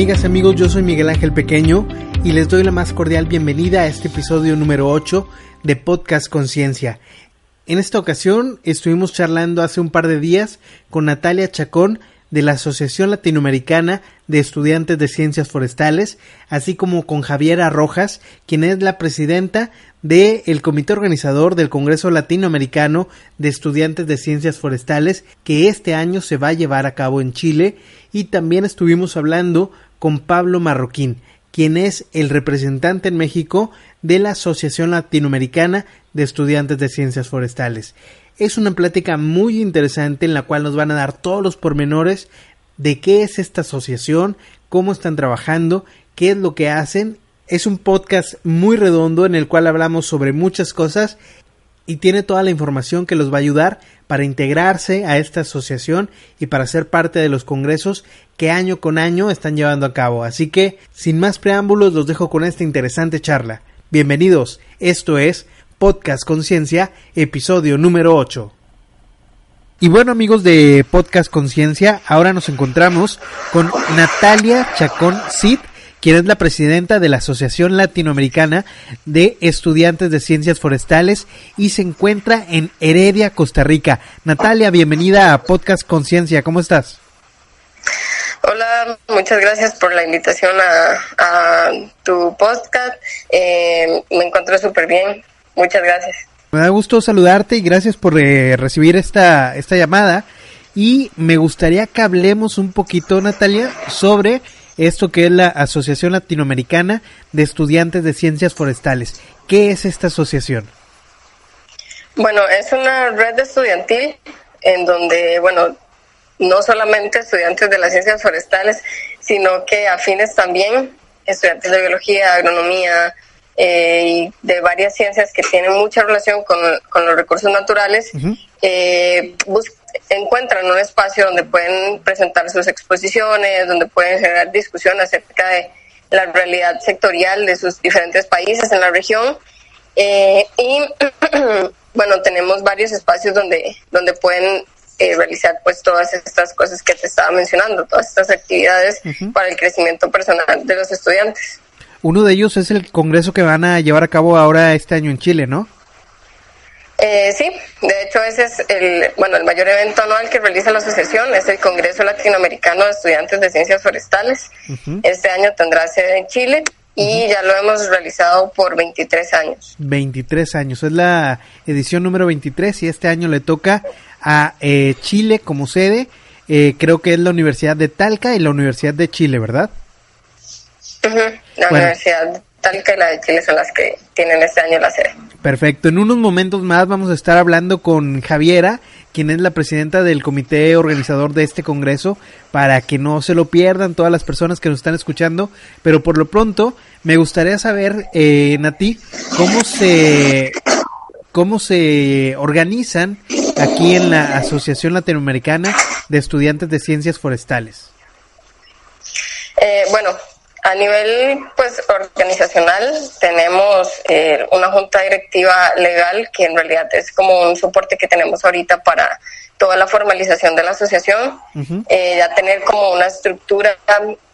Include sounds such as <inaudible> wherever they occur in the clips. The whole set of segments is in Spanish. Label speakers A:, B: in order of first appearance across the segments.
A: Amigas y amigos, yo soy Miguel Ángel Pequeño y les doy la más cordial bienvenida a este episodio número 8 de Podcast Conciencia. En esta ocasión estuvimos charlando hace un par de días con Natalia Chacón de la Asociación Latinoamericana de Estudiantes de Ciencias Forestales, así como con Javiera Rojas, quien es la presidenta del comité organizador del Congreso Latinoamericano de Estudiantes de Ciencias Forestales, que este año se va a llevar a cabo en Chile, y también estuvimos hablando con Pablo Marroquín, quien es el representante en México de la Asociación Latinoamericana de Estudiantes de Ciencias Forestales. Es una plática muy interesante en la cual nos van a dar todos los pormenores de qué es esta asociación, cómo están trabajando, qué es lo que hacen. Es un podcast muy redondo en el cual hablamos sobre muchas cosas y tiene toda la información que los va a ayudar para integrarse a esta asociación y para ser parte de los congresos que año con año están llevando a cabo. Así que, sin más preámbulos, los dejo con esta interesante charla. Bienvenidos, esto es Podcast Conciencia, episodio número 8. Y bueno amigos de Podcast Conciencia, ahora nos encontramos con Natalia Chacón Cid, quien es la presidenta de la Asociación Latinoamericana de Estudiantes de Ciencias Forestales y se encuentra en Heredia, Costa Rica. Natalia, bienvenida a Podcast Conciencia, ¿cómo estás?
B: Hola, muchas gracias por la invitación a, tu podcast. Eh, me encuentro súper bien. Muchas gracias.
A: Me da gusto saludarte y gracias por eh, recibir esta, esta llamada. Y me gustaría que hablemos un poquito, Natalia, sobre esto que es la Asociación Latinoamericana de Estudiantes de Ciencias Forestales. ¿Qué es esta asociación?
B: Bueno, es una red estudiantil en donde, bueno, no solamente estudiantes de las ciencias forestales, sino que afines también, estudiantes de biología, agronomía, eh, y de varias ciencias que tienen mucha relación con, los recursos naturales, eh, encuentran un espacio donde pueden presentar sus exposiciones, donde pueden generar discusión acerca de la realidad sectorial de sus diferentes países en la región. Eh, y <clears throat> bueno, tenemos varios espacios donde, donde pueden realizar pues todas estas cosas que te estaba mencionando, todas estas actividades para el crecimiento personal de los estudiantes.
A: Uno de ellos es el congreso que van a llevar a cabo ahora este año en Chile, ¿no?
B: Eh, sí, de hecho ese es el, bueno, el mayor evento anual que realiza la asociación, es el Congreso Latinoamericano de Estudiantes de Ciencias Forestales. Este año tendrá sede en Chile y ya lo hemos realizado por 23 años.
A: 23 años, es la edición número 23 y este año le toca a eh, Chile como sede, eh, creo que es la Universidad de Talca y la Universidad de Chile, ¿verdad?
B: La Universidad Talca y la de Chile son las que tienen este año la sede.
A: Perfecto. En unos momentos más vamos a estar hablando con Javiera, quien es la presidenta del comité organizador de este congreso, para que no se lo pierdan todas las personas que nos están escuchando. Pero por lo pronto, me gustaría saber, eh, Nati, cómo se cómo se organizan aquí en la Asociación Latinoamericana de Estudiantes de Ciencias Forestales.
B: Eh, bueno, a nivel pues organizacional tenemos eh, una junta directiva legal que en realidad es como un soporte que tenemos ahorita para toda la formalización de la asociación, eh, ya tener como una estructura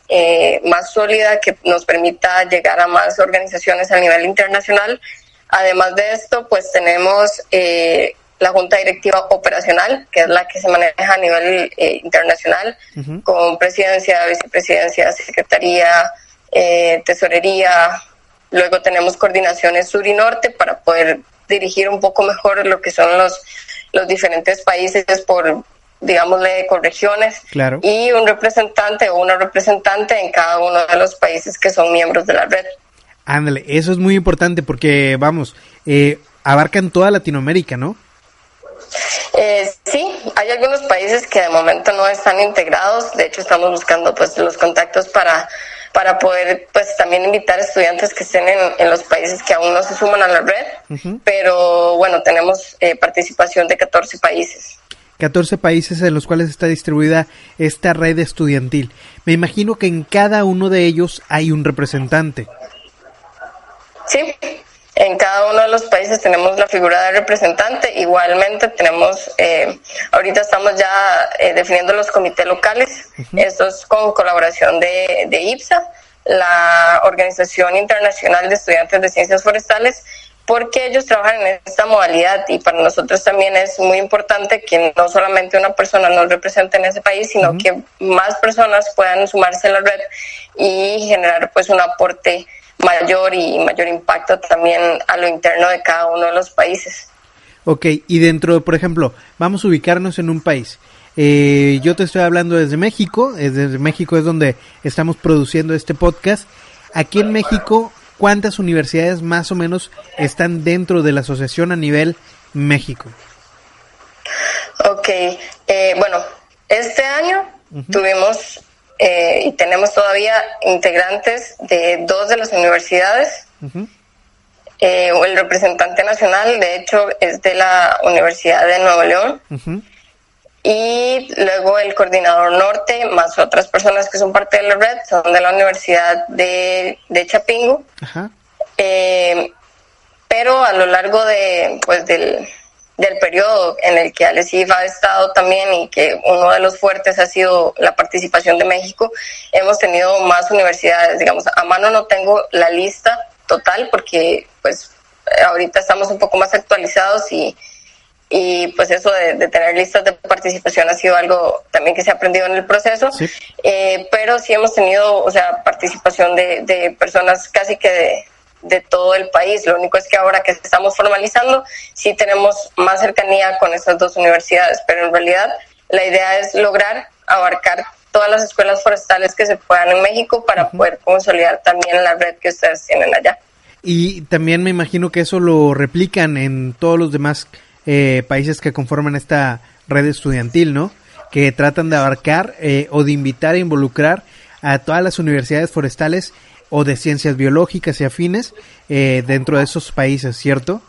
B: eh, más sólida que nos permita llegar a más organizaciones a nivel internacional. Además de esto, pues tenemos la junta directiva operacional, que es la que se maneja a nivel eh, internacional, con presidencia, vicepresidencia, secretaría, eh, tesorería. Luego tenemos coordinaciones sur y norte para poder dirigir un poco mejor lo que son los, los diferentes países por, digámosle, con regiones.
A: Claro.
B: Y un representante o una representante en cada uno de los países que son miembros de la red.
A: Ándale, eso es muy importante porque, vamos, eh, abarcan toda Latinoamérica, ¿no?
B: Eh, sí, hay algunos países que de momento no están integrados. De hecho, estamos buscando pues los contactos para para poder pues también invitar estudiantes que estén en, los países que aún no se suman a la red. Pero bueno, tenemos eh, participación de 14 países.
A: 14 países en los cuales está distribuida esta red estudiantil. Me imagino que en cada uno de ellos hay un representante.
B: Sí, En cada uno de los países tenemos la figura de representante. Igualmente tenemos, eh, ahorita estamos ya eh, definiendo los comités locales. Esto es con colaboración de, de IPSA, la Organización Internacional de Estudiantes de Ciencias Forestales, porque ellos trabajan en esta modalidad y para nosotros también es muy importante que no solamente una persona nos represente en ese país, sino que más personas puedan sumarse a la red y generar pues un aporte mayor y mayor impacto también a lo interno de cada uno de los países.
A: Ok, y dentro, por ejemplo, vamos a ubicarnos en un país. Eh, yo te estoy hablando desde México, desde México es donde estamos produciendo este podcast. Aquí en México, ¿cuántas universidades más o menos están dentro de la asociación a nivel México?
B: Ok, eh, bueno, este año tuvimos eh, y tenemos todavía integrantes de dos de las universidades. Eh, el representante nacional, de hecho, es de la Universidad de Nuevo León. Y luego el coordinador norte, más otras personas que son parte de la red, son de la Universidad de, de Chapingo. Eh, pero a lo largo de, pues, del, del periodo en el que Alesif ha estado también y que uno de los fuertes ha sido la participación de México, hemos tenido más universidades, digamos, a mano no tengo la lista total porque pues ahorita estamos un poco más actualizados y, y pues eso de, tener listas de participación ha sido algo también que se ha aprendido en el proceso, eh, pero sí hemos tenido, o sea, participación de, de personas casi que de de todo el país. Lo único es que ahora que estamos formalizando, sí tenemos más cercanía con estas dos universidades, pero en realidad la idea es lograr abarcar todas las escuelas forestales que se puedan en México para poder consolidar también la red que ustedes tienen allá.
A: Y también me imagino que eso lo replican en todos los demás eh, países que conforman esta red estudiantil, ¿no? Que tratan de abarcar eh, o de invitar e involucrar a todas las universidades forestales o de ciencias biológicas y afines eh, dentro de esos países, ¿cierto?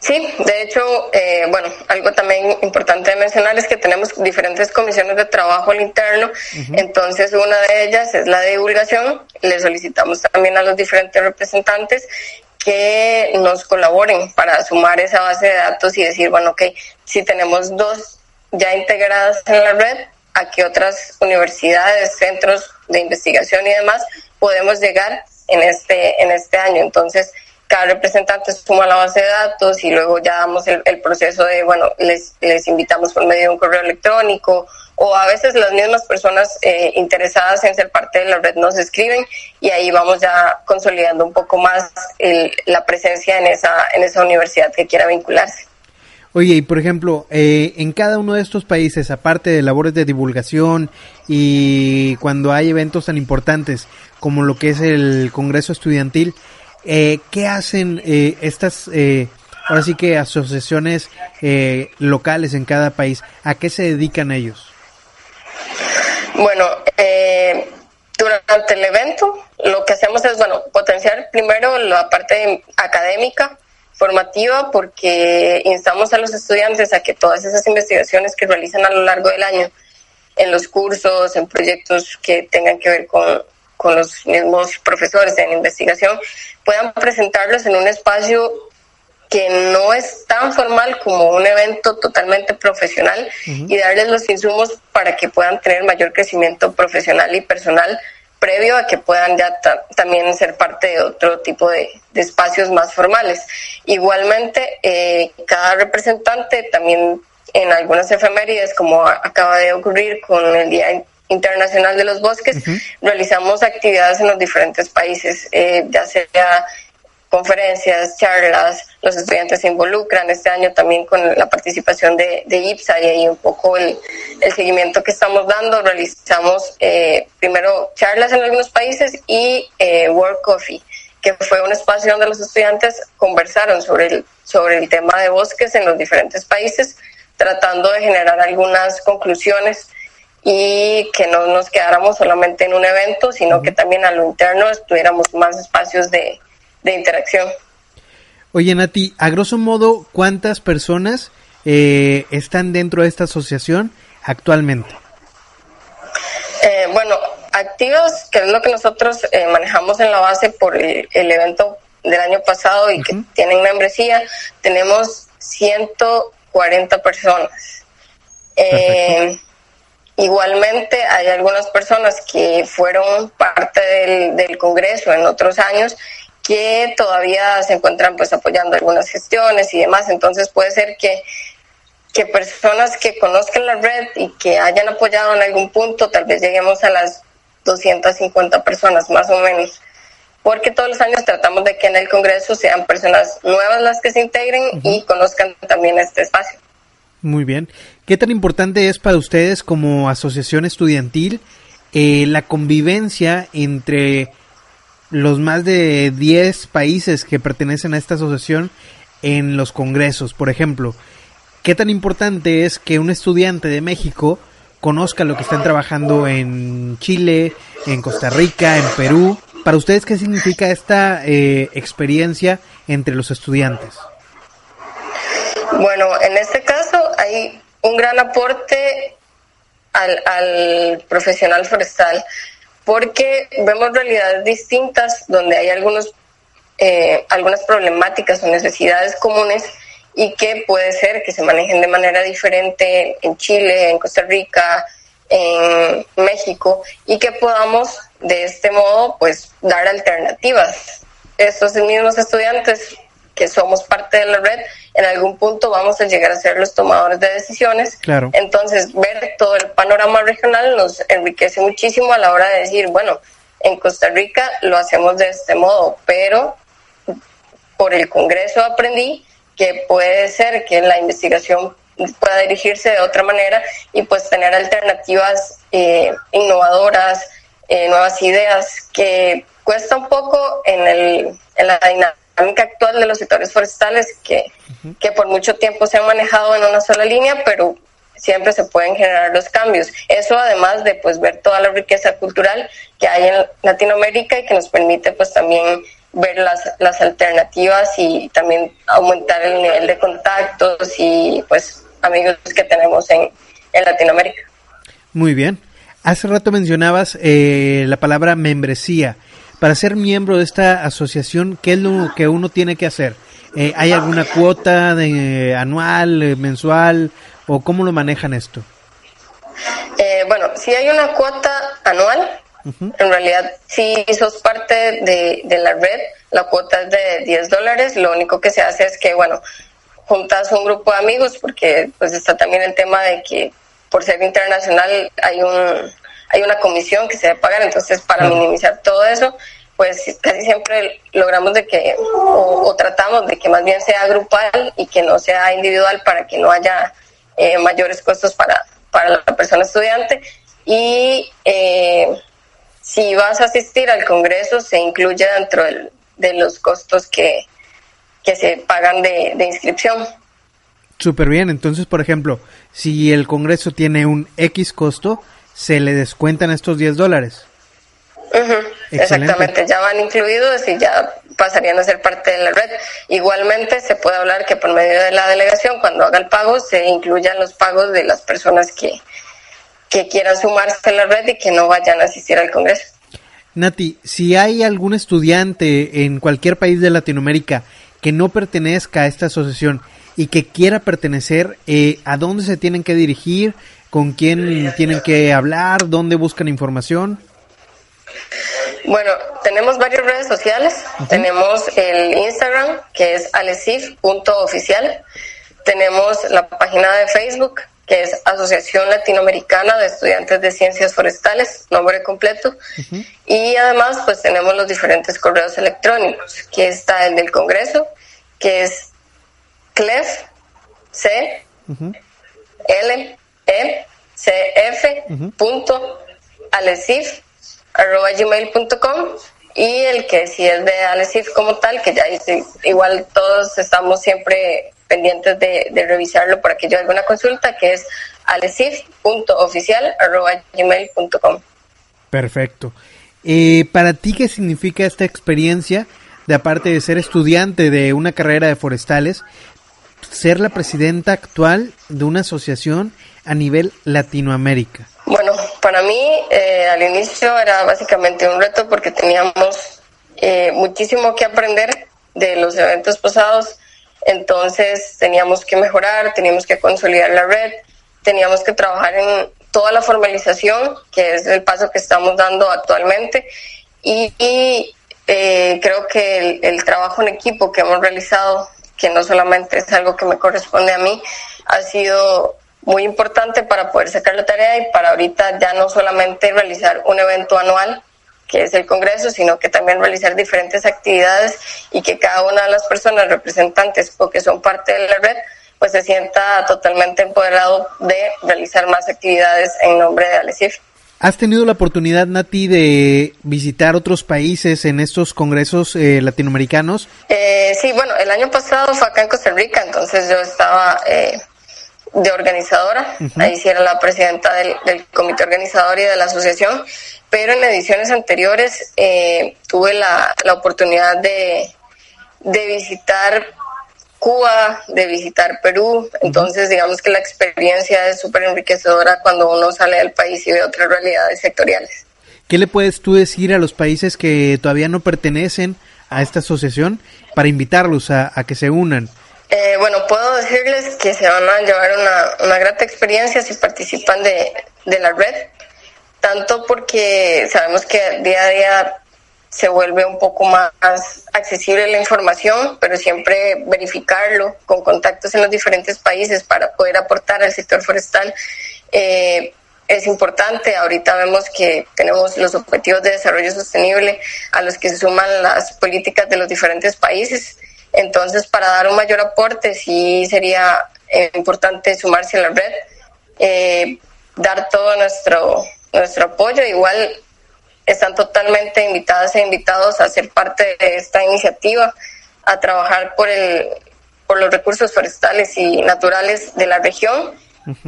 B: Sí, de hecho, eh, bueno, algo también importante de mencionar es que tenemos diferentes comisiones de trabajo al interno, entonces una de ellas es la de divulgación, le solicitamos también a los diferentes representantes que nos colaboren para sumar esa base de datos y decir, bueno, ok, si tenemos dos ya integradas en la red, ¿a qué otras universidades, centros de investigación y demás podemos llegar en este, en este año. Entonces, cada representante suma la base de datos y luego ya damos el, proceso de, bueno, les, les invitamos por medio de un correo electrónico o a veces las mismas personas eh, interesadas en ser parte de la red nos escriben y ahí vamos ya consolidando un poco más la presencia en esa, en esa universidad que quiera vincularse.
A: Oye, y por ejemplo, eh, en cada uno de estos países, aparte de labores de divulgación y cuando hay eventos tan importantes como lo que es el Congreso Estudiantil, eh, ¿qué hacen eh, estas, eh, ahora sí que asociaciones eh, locales en cada país? ¿A qué se dedican ellos?
B: Bueno, eh, durante el evento lo que hacemos es, bueno, potenciar primero la parte académica, formativa porque instamos a los estudiantes a que todas esas investigaciones que realizan a lo largo del año en los cursos, en proyectos que tengan que ver con, con los mismos profesores en investigación, puedan presentarlos en un espacio que no es tan formal como un evento totalmente profesional y darles los insumos para que puedan tener mayor crecimiento profesional y personal previo a que puedan ya también ser parte de otro tipo de, espacios más formales. Igualmente, eh, cada representante también en algunas efemérides, como acaba de ocurrir con el Día Internacional de los Bosques, realizamos actividades en los diferentes países, eh, ya sea conferencias, charlas, los estudiantes se involucran este año también con la participación de, de IPSA y ahí un poco el, el, seguimiento que estamos dando. Realizamos eh, primero charlas en algunos países y eh, World Coffee, que fue un espacio donde los estudiantes conversaron sobre el, sobre el tema de bosques en los diferentes países, tratando de generar algunas conclusiones y que no nos quedáramos solamente en un evento, sino que también a lo interno tuviéramos más espacios de, de interacción.
A: Oye, Nati, a grosso modo, ¿cuántas personas eh, están dentro de esta asociación actualmente?
B: Eh, bueno, activos, que es lo que nosotros eh, manejamos en la base por el, evento del año pasado y que tienen membresía, tenemos 140 personas. Eh, igualmente hay algunas personas que fueron parte del, del Congreso en otros años que todavía se encuentran pues apoyando algunas gestiones y demás, entonces puede ser que que personas que conozcan la red y que hayan apoyado en algún punto, tal vez lleguemos a las 250 personas más o menos, porque todos los años tratamos de que en el Congreso sean personas nuevas las que se integren y conozcan también este espacio.
A: Muy bien. ¿Qué tan importante es para ustedes como asociación estudiantil eh, la convivencia entre los más de 10 países que pertenecen a esta asociación en los congresos? Por ejemplo, ¿Qué tan importante es que un estudiante de México conozca lo que están trabajando en Chile, en Costa Rica, en Perú? Para ustedes, ¿qué significa esta eh, experiencia entre los estudiantes?
B: Bueno, en este caso hay un gran aporte al, profesional forestal porque vemos realidades distintas donde hay algunos, eh, algunas problemáticas o necesidades comunes y que puede ser que se manejen de manera diferente en Chile, en Costa Rica, en México y que podamos de este modo pues dar alternativas. Estos mismos estudiantes que somos parte de la red, en algún punto vamos a llegar a ser los tomadores de decisiones.
A: Claro.
B: Entonces, ver todo el panorama regional nos enriquece muchísimo a la hora de decir, bueno, en Costa Rica lo hacemos de este modo, pero por el Congreso aprendí que puede ser que la investigación pueda dirigirse de otra manera y pues tener alternativas eh, innovadoras, eh, nuevas ideas, que cuesta un poco en, el, en la dinámica actual de los sectores forestales que, que por mucho tiempo se han manejado en una sola línea, pero siempre se pueden generar los cambios. Eso además de pues ver toda la riqueza cultural que hay en Latinoamérica y que nos permite pues también ver las, las alternativas y también aumentar el nivel de contactos y pues amigos que tenemos en, en Latinoamérica.
A: Muy bien. Hace rato mencionabas eh, la palabra membresía. Para ser miembro de esta asociación, ¿qué es lo que uno tiene que hacer? Eh, ¿Hay alguna cuota de, anual, eh, mensual o cómo lo manejan esto?
B: bueno, si hay una cuota anual, en realidad, si sos parte de, de, la red, la cuota es de 10 dólares. Lo único que se hace es que, bueno, juntas un grupo de amigos, porque pues está también el tema de que por ser internacional hay un hay una comisión que se debe pagar. Entonces, para minimizar todo eso, pues casi siempre logramos de que, o, tratamos de que más bien sea grupal y que no sea individual para que no haya eh, mayores costos para, para la persona estudiante. Y eh, si vas a asistir al Congreso, se incluye dentro de los costos que, se pagan de, inscripción.
A: Súper bien, entonces, por ejemplo, si el Congreso tiene un X costo, se le descuentan estos 10 dólares.
B: Exactamente, ya van incluidos y ya pasarían a ser parte de la red. Igualmente se puede hablar que por medio de la delegación, cuando haga el pago, se incluyan los pagos de las personas que, que quieran sumarse a la red y que no vayan a asistir al Congreso.
A: Nati, si hay algún estudiante en cualquier país de Latinoamérica que no pertenezca a esta asociación y que quiera pertenecer, eh, ¿a dónde se tienen que dirigir? ¿Con quién tienen que hablar? ¿Dónde buscan información?
B: Bueno, tenemos varias redes sociales. Tenemos el Instagram, que es alesif.oficial. Tenemos la página de Facebook, que es Asociación Latinoamericana de Estudiantes de Ciencias Forestales, nombre completo. Y además, pues tenemos los diferentes correos electrónicos, que está el del Congreso, que es clef, c, l, e, c, f, punto, alesif, arroba gmail.com y el que si es de Alesif como tal, que ya igual todos estamos siempre pendientes de, revisarlo para que yo haga una consulta, que es alesif.oficial.gmail.com.
A: Perfecto. Eh, ¿Para ti qué significa esta experiencia de aparte de ser estudiante de una carrera de forestales, ser la presidenta actual de una asociación a nivel Latinoamérica?
B: Bueno, para mí eh, al inicio era básicamente un reto porque teníamos eh, muchísimo que aprender de los eventos pasados, entonces teníamos que mejorar, teníamos que consolidar la red, teníamos que trabajar en toda la formalización, que es el paso que estamos dando actualmente, y, eh, creo que el, el trabajo en equipo que hemos realizado, que no solamente es algo que me corresponde a mí, ha sido muy importante para poder sacar la tarea y para ahorita ya no solamente realizar un evento anual, que es el Congreso, sino que también realizar diferentes actividades y que cada una de las personas representantes o que son parte de la red, pues se sienta totalmente empoderado de realizar más actividades en nombre de Alesif.
A: ¿Has tenido la oportunidad, Nati, de visitar otros países en estos congresos eh, latinoamericanos?
B: Eh, sí, bueno, el año pasado fue acá en Costa Rica, entonces yo estaba eh, de organizadora, ahí sí era la presidenta del, comité organizador y de la asociación, pero en ediciones anteriores eh, tuve la, la oportunidad de, de, visitar Cuba, de visitar Perú, entonces digamos que la experiencia es súper enriquecedora cuando uno sale del país y ve otras realidades sectoriales.
A: ¿Qué le puedes tú decir a los países que todavía no pertenecen a esta asociación para invitarlos a, a que se unan?
B: Eh, bueno, puedo decirles que se van a llevar una, una grata experiencia si participan de, de la red, tanto porque sabemos que día a día se vuelve un poco más accesible la información, pero siempre verificarlo con contactos en los diferentes países para poder aportar al sector forestal eh, es importante. Ahorita vemos que tenemos los objetivos de desarrollo sostenible a los que se suman las políticas de los diferentes países entonces, para dar un mayor aporte, sí sería eh, importante sumarse a la red, eh, dar todo nuestro, nuestro apoyo. Igual están totalmente invitadas e invitados a ser parte de esta iniciativa, a trabajar por, el, por los recursos forestales y naturales de la región,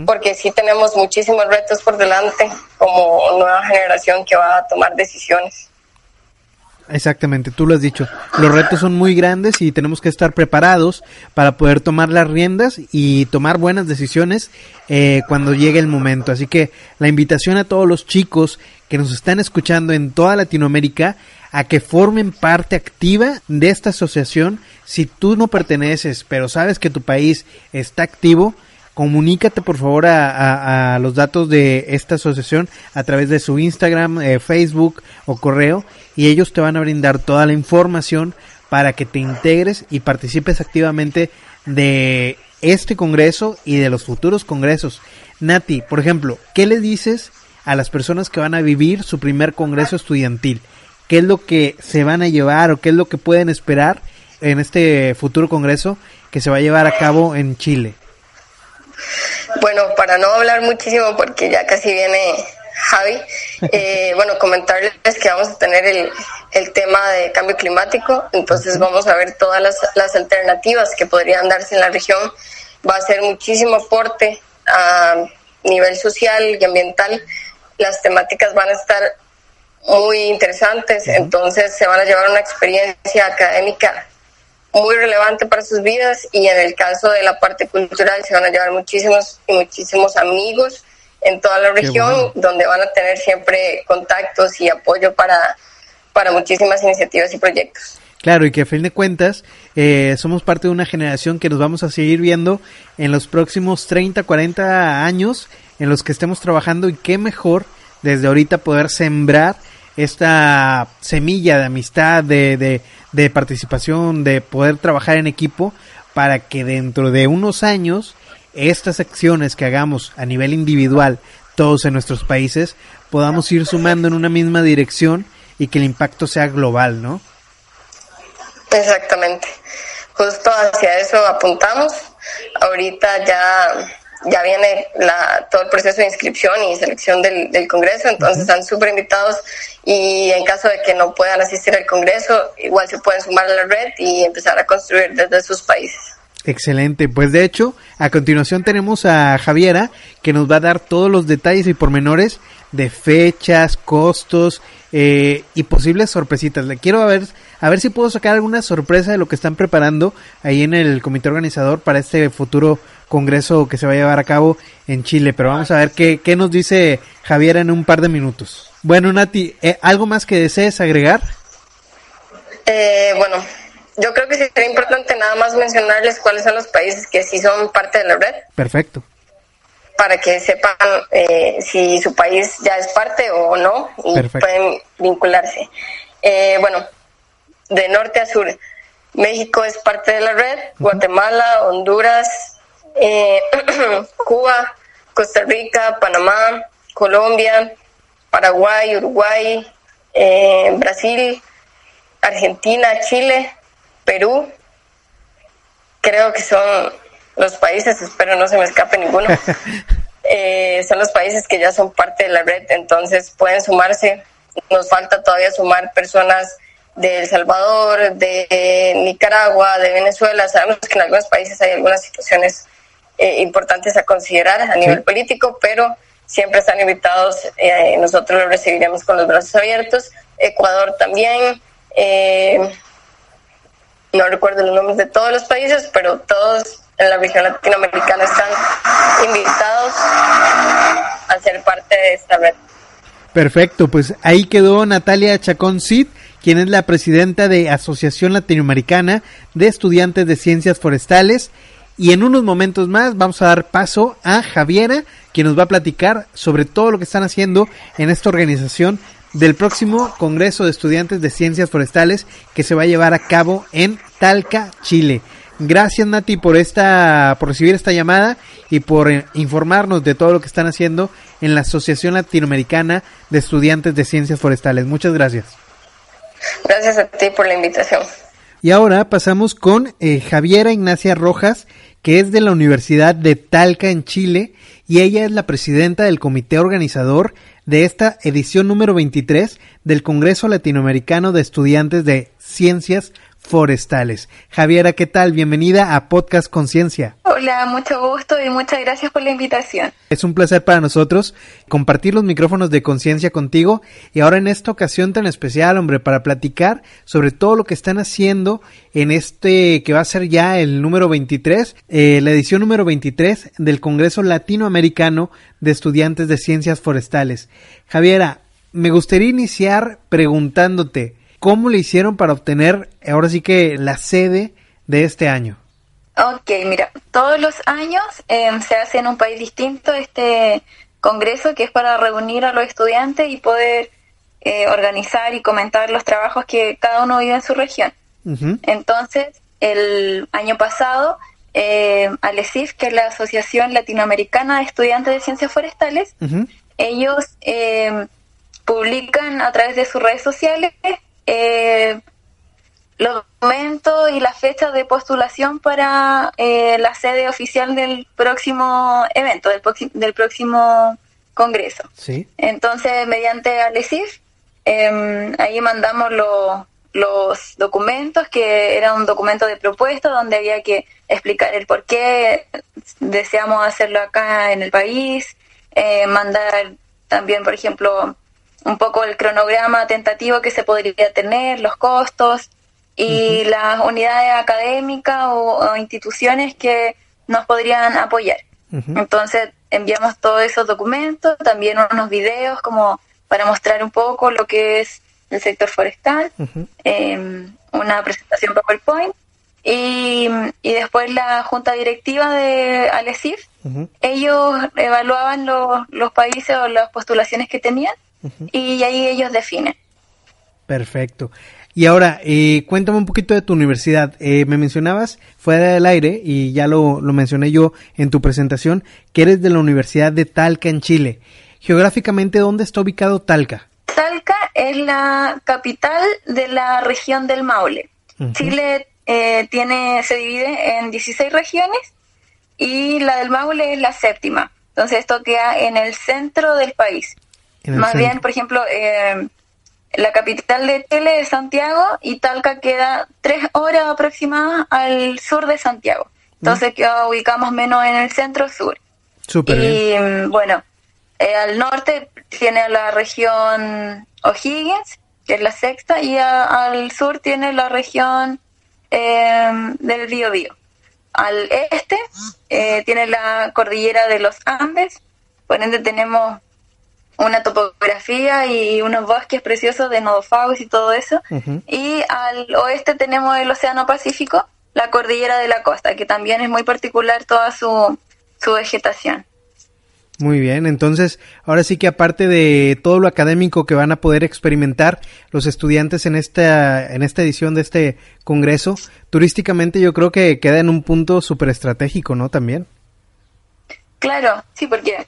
B: porque sí tenemos muchísimos retos por delante como nueva generación que va a tomar decisiones.
A: Exactamente, tú lo has dicho. Los retos son muy grandes y tenemos que estar preparados para poder tomar las riendas y tomar buenas decisiones eh, cuando llegue el momento. Así que la invitación a todos los chicos que nos están escuchando en toda Latinoamérica a que formen parte activa de esta asociación. Si tú no perteneces, pero sabes que tu país está activo, comunícate por favor a, los datos de esta asociación a través de su Instagram, eh, Facebook o correo y ellos te van a brindar toda la información para que te integres y participes activamente de este congreso y de los futuros congresos. Nati, por ejemplo, ¿qué le dices a las personas que van a vivir su primer congreso estudiantil? ¿Qué es lo que se van a llevar o qué es lo que pueden esperar en este futuro congreso que se va a llevar a cabo en Chile?
B: Bueno, para no hablar muchísimo porque ya casi viene Javi, <laughs> eh, bueno, comentarles que vamos a tener el, el, tema de cambio climático, entonces vamos a ver todas las, las, alternativas que podrían darse en la región. Va a ser muchísimo aporte a nivel social y ambiental. Las temáticas van a estar muy interesantes, entonces se van a llevar una experiencia académica muy relevante para sus vidas y en el caso de la parte cultural se van a llevar muchísimos y muchísimos amigos en toda la región donde van a tener siempre contactos y apoyo para, para muchísimas iniciativas y proyectos.
A: Claro, y que a fin de cuentas eh, somos parte de una generación que nos vamos a seguir viendo en los próximos 30, 40 años en los que estemos trabajando y qué mejor desde ahorita poder sembrar esta semilla de amistad, de, de, de participación, de poder trabajar en equipo para que dentro de unos años estas acciones que hagamos a nivel individual, todos en nuestros países, podamos ir sumando en una misma dirección y que el impacto sea global, ¿no?
B: Exactamente. Justo hacia eso apuntamos. Ahorita ya ya viene la, todo el proceso de inscripción y selección del, del Congreso, entonces están súper invitados y en caso de que no puedan asistir al Congreso, igual se pueden sumar a la red y empezar a construir desde sus países.
A: Excelente, pues de hecho, a continuación tenemos a Javiera que nos va a dar todos los detalles y pormenores de fechas, costos eh, y posibles sorpresitas. Le quiero ver, a ver si puedo sacar alguna sorpresa de lo que están preparando ahí en el comité organizador para este futuro congreso que se va a llevar a cabo en Chile. Pero vamos a ver qué, qué nos dice Javiera en un par de minutos. Bueno, Nati, eh, ¿algo más que desees agregar?
B: Eh, bueno, yo creo que sería importante nada más mencionarles cuáles son los países que sí son parte de la red.
A: Perfecto.
B: Para que sepan eh, si su país ya es parte o no y pueden vincularse. Eh, bueno, de norte a sur, México es parte de la red, Guatemala, Honduras, eh, <clears throat> Cuba, Costa Rica, Panamá, Colombia, Paraguay, Uruguay, Brasil, Argentina, Chile, Perú, creo que son los países, espero no se me escape ninguno, <laughs> eh, son los países que ya son parte de la red, entonces pueden sumarse. Nos falta todavía sumar personas de El Salvador, de Nicaragua, de Venezuela. Sabemos que en algunos países hay algunas situaciones eh, importantes a considerar a nivel político, pero siempre están invitados. Eh, nosotros los recibiremos con los brazos abiertos. Ecuador también. Eh, no recuerdo los nombres de todos los países, pero todos en la región latinoamericana están invitados a ser parte de esta red.
A: Perfecto, pues ahí quedó Natalia Chacón Cid, quien es la presidenta de Asociación Latinoamericana de Estudiantes de Ciencias Forestales. Y en unos momentos más vamos a dar paso a Javiera, quien nos va a platicar sobre todo lo que están haciendo en esta organización del próximo Congreso de Estudiantes de Ciencias Forestales que se va a llevar a cabo en Talca, Chile. Gracias Nati por esta por recibir esta llamada y por eh, informarnos de todo lo que están haciendo en la Asociación Latinoamericana de Estudiantes de Ciencias Forestales. Muchas gracias.
B: Gracias a ti por la invitación.
A: Y ahora pasamos con eh, Javiera Ignacia Rojas, que es de la Universidad de Talca en Chile y ella es la presidenta del comité organizador de esta edición número 23 del Congreso Latinoamericano de Estudiantes de Ciencias forestales. Javiera, ¿qué tal? Bienvenida a Podcast Conciencia.
C: Hola, mucho gusto y muchas gracias por la invitación.
A: Es un placer para nosotros compartir los micrófonos de conciencia contigo y ahora en esta ocasión tan especial, hombre, para platicar sobre todo lo que están haciendo en este que va a ser ya el número 23, eh, la edición número 23 del Congreso Latinoamericano de Estudiantes de Ciencias Forestales. Javiera, me gustaría iniciar preguntándote, ¿Cómo le hicieron para obtener ahora sí que la sede de este año?
C: Ok, mira, todos los años em, se hace en un país distinto este congreso que es para reunir a los estudiantes y poder eh, organizar y comentar los trabajos que cada uno vive en su región. Entonces, el año pasado, eh, ALECIF, que es la Asociación Latinoamericana de Estudiantes de Ciencias Forestales, ellos em, publican a través de sus redes sociales eh, los documentos y las fechas de postulación para eh, la sede oficial del próximo evento, del, del próximo congreso.
A: ¿Sí?
C: Entonces, mediante Alesif, em, ahí mandamos los documentos, que era un documento de propuesta donde había que explicar el por qué deseamos hacerlo acá en el país, eh, mandar también, por ejemplo, un poco el cronograma tentativo que se podría tener, los costos y las unidades académicas o, instituciones que nos podrían apoyar. Entonces enviamos todos esos documentos, también unos videos como para mostrar un poco lo que es el sector forestal, em, una presentación PowerPoint y, y, después la junta directiva de Alesif, ellos evaluaban los, los países o las postulaciones que tenían y ahí ellos definen.
A: Perfecto. Y ahora, eh, cuéntame un poquito de tu universidad. Eh, me mencionabas fuera del aire, y ya lo, lo mencioné yo en tu presentación, que eres de la Universidad de Talca en Chile. Geográficamente, ¿dónde está ubicado Talca?
C: Talca es la capital de la región del Maule. Chile eh, tiene, se divide en 16 regiones y la del Maule es la séptima. Entonces esto queda en el centro del país. Más bien, por ejemplo, eh, la capital de Chile es Santiago y Talca queda tres horas aproximadas al sur de Santiago. Entonces mm. ubicamos menos en el centro sur. y bueno, eh, al norte tiene la región O'Higgins, que es la sexta, y al sur tiene la región eh, del Biobío. Al este tiene la cordillera de los Andes, por ende tenemos una topografía y unos bosques preciosos de nodofagos y todo eso. Y al oeste tenemos el Océano Pacífico, la cordillera de la costa, que también es muy particular toda su, su vegetación.
A: Muy bien, entonces ahora sí que aparte de todo lo académico que van a poder experimentar los estudiantes en esta en esta edición de este congreso, turísticamente yo creo que queda en un punto súper estratégico, ¿no? También.
C: Claro, sí, porque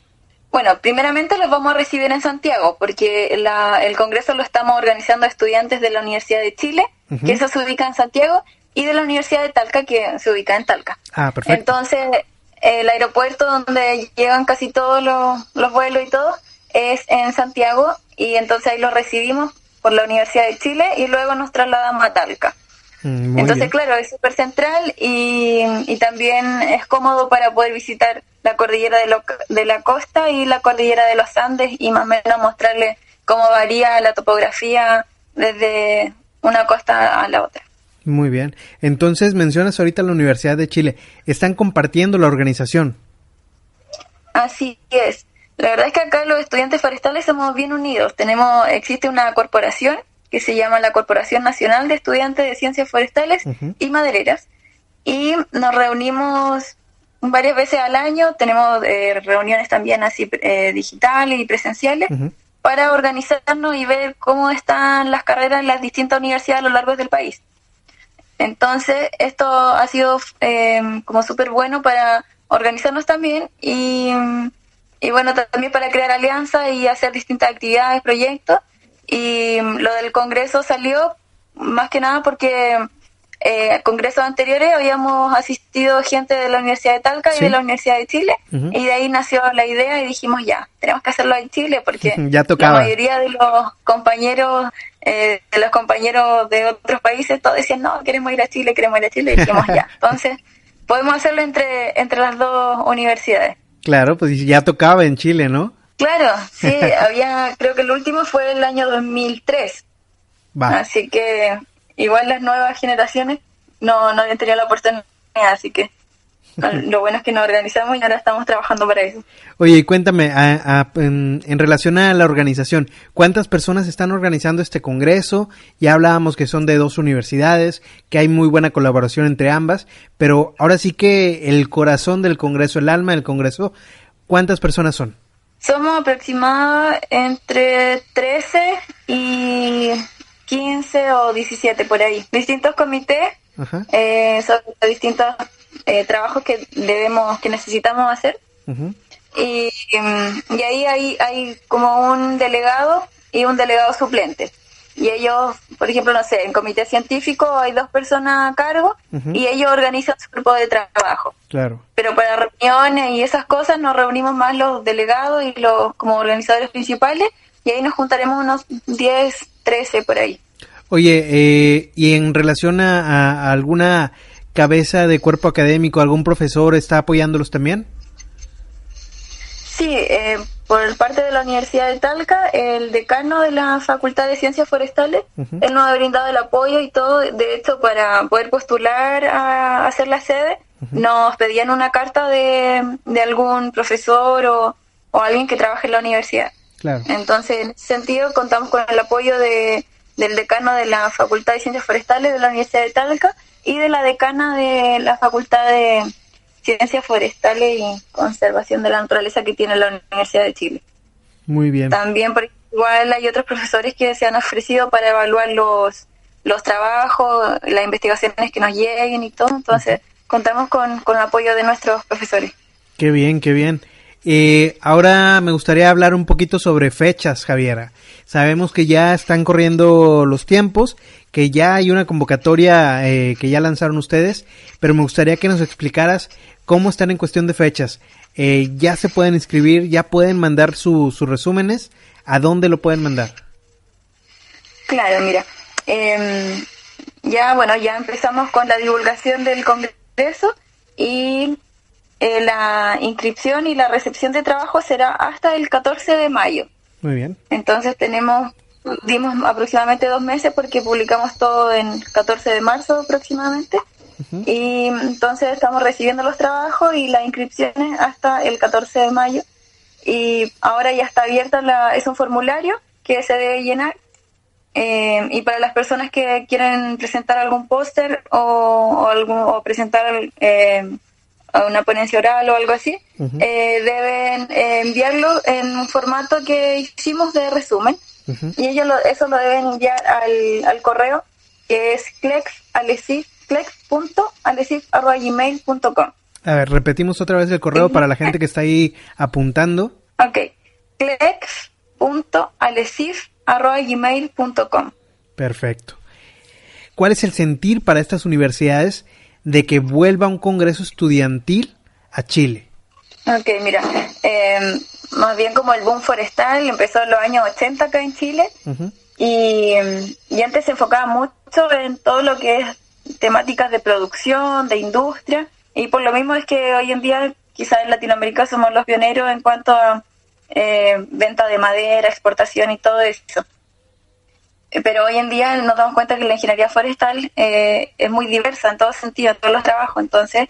C: bueno, primeramente los vamos a recibir en Santiago, porque la, el congreso lo estamos organizando a estudiantes de la Universidad de Chile, que eso se ubica en Santiago, y de la Universidad de Talca, que se ubica en Talca.
A: Ah, perfecto.
C: Entonces el aeropuerto donde llegan casi todos los, vuelos y todo es en Santiago y entonces ahí los recibimos por la Universidad de Chile y luego nos trasladamos a Talca. Mm, entonces, claro, es súper central y, y, también es cómodo para poder visitar la cordillera de, de la costa y la cordillera de los Andes y más o menos mostrarle cómo varía la topografía desde una costa a la otra.
A: Muy bien. Entonces mencionas ahorita la Universidad de Chile. ¿Están compartiendo la organización?
C: Así es. La verdad es que acá los estudiantes forestales somos bien unidos. Tenemos, existe una corporación que se llama la Corporación Nacional de Estudiantes de Ciencias Forestales y Madereras. Y nos reunimos varias veces al año. Tenemos eh, reuniones también así eh, digitales y presenciales. para organizarnos y ver cómo están las carreras en las distintas universidades a lo largo del país. Entonces, esto ha sido eh, como súper bueno para organizarnos también y, y, bueno, también para crear alianzas y hacer distintas actividades, proyectos. Y lo del Congreso salió más que nada porque eh, congresos anteriores habíamos asistido gente de la Universidad de Talca y de la Universidad de Chile y de ahí nació la idea y dijimos ya, tenemos que hacerlo en Chile porque <laughs> la mayoría de los compañeros eh, de los compañeros de otros países todos decían no, queremos ir a Chile, queremos ir a Chile y dijimos ya, <laughs> entonces podemos hacerlo entre, entre las dos universidades.
A: Claro, pues ya tocaba en Chile, ¿no?
C: Claro, sí, <laughs> había, creo que el último fue el año 2003. Así que igual las nuevas generaciones no, no habían tenido la oportunidad, así que <laughs> lo bueno es que nos organizamos y ahora estamos trabajando para eso.
A: Oye, cuéntame, en, relación a la organización, ¿cuántas personas están organizando este congreso? Ya hablábamos que son de dos universidades, que hay muy buena colaboración entre ambas, pero ahora sí que el corazón del congreso, el alma del congreso, ¿cuántas personas son?
C: Somos aproximadamente entre 13 y 15 o 17 por ahí. Distintos comités eh, sobre distintos eh, trabajos que debemos, que necesitamos hacer. y, mm, y, ahí hay, hay como un delegado y un delegado suplente. Y ellos, por ejemplo, no sé, en comité científico hay dos personas a cargo y ellos organizan su grupo de trabajo.
A: Claro.
C: Pero para reuniones y esas cosas nos reunimos más los delegados y los como organizadores principales y ahí nos juntaremos unos 10, 13 por ahí.
A: Oye, eh, y en relación a, alguna cabeza de cuerpo académico, algún profesor está apoyándolos también?
C: Sí, eh, por parte de la Universidad de Talca, el decano de la Facultad de Ciencias Forestales, él nos ha brindado el apoyo y todo, de hecho, para poder postular a hacer la sede, nos pedían una carta de, de algún profesor o, o alguien que trabaje en la universidad.
A: Claro.
C: Entonces, en ese sentido, contamos con el apoyo de, del decano de la Facultad de Ciencias Forestales de la Universidad de Talca y de la decana de la Facultad de Ciencias Forestales y Conservación de la Naturaleza que tiene la Universidad de Chile.
A: Muy bien.
C: También, por igual, hay otros profesores que se han ofrecido para evaluar los, los trabajos, las investigaciones que nos lleguen y todo. Entonces, contamos con, con el apoyo de nuestros profesores.
A: Qué bien, qué bien. Eh, ahora me gustaría hablar un poquito sobre fechas, Javiera. Sabemos que ya están corriendo los tiempos, que ya hay una convocatoria eh, que ya lanzaron ustedes, pero me gustaría que nos explicaras cómo están en cuestión de fechas. Eh, ya se pueden inscribir, ya pueden mandar sus resúmenes. ¿A dónde lo pueden mandar?
C: Claro, mira. Em, ya, bueno, ya empezamos con la divulgación del Congreso y eh, la inscripción y la recepción de trabajo será hasta el 14 de mayo.
A: Muy bien.
C: Entonces tenemos, dimos aproximadamente dos meses porque publicamos todo en 14 de marzo aproximadamente. Y entonces estamos recibiendo los trabajos y las inscripciones hasta el 14 de mayo. y ahora ya está abierta, la, es un formulario que se debe llenar eh, y para las personas que quieren presentar algún póster o, o, presentar eh, una ponencia oral o algo así, eh, deben enviarlo en un formato que hicimos de resumen. Y ellos eso lo deben enviar al, al correo que es clex.alesif.gmail.com.
A: A ver, repetimos otra vez el correo para la gente que está ahí apuntando.
C: Ok, clex.alesif gmail.com.
A: Perfecto. ¿Cuál es el sentir para estas universidades de que vuelva un congreso estudiantil a Chile?
C: Ok, mira, em, más bien como el boom forestal empezó en los años 80 acá en Chile y, y, antes se enfocaba mucho en todo lo que es temáticas de producción, de industria y por lo mismo es que hoy en día quizás en Latinoamérica somos los pioneros en cuanto a eh, venta de madera, exportación y todo eso. Eh, pero hoy en día nos damos cuenta que la ingeniería forestal eh, es muy diversa en todos sentidos, en todos los trabajos. Entonces,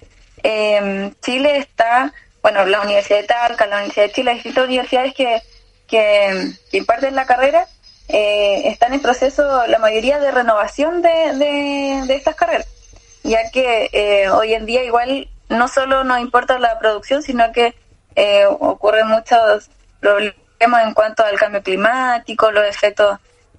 C: Chile está, bueno, la Universidad de Talca, la Universidad de Chile, distintas universidades que, que, imparten la carrera, están en proceso la mayoría de renovación de, de, estas carreras, ya que hoy en día igual no solo nos importa la producción, sino que ocurren muchos problemas en cuanto al cambio climático, los efectos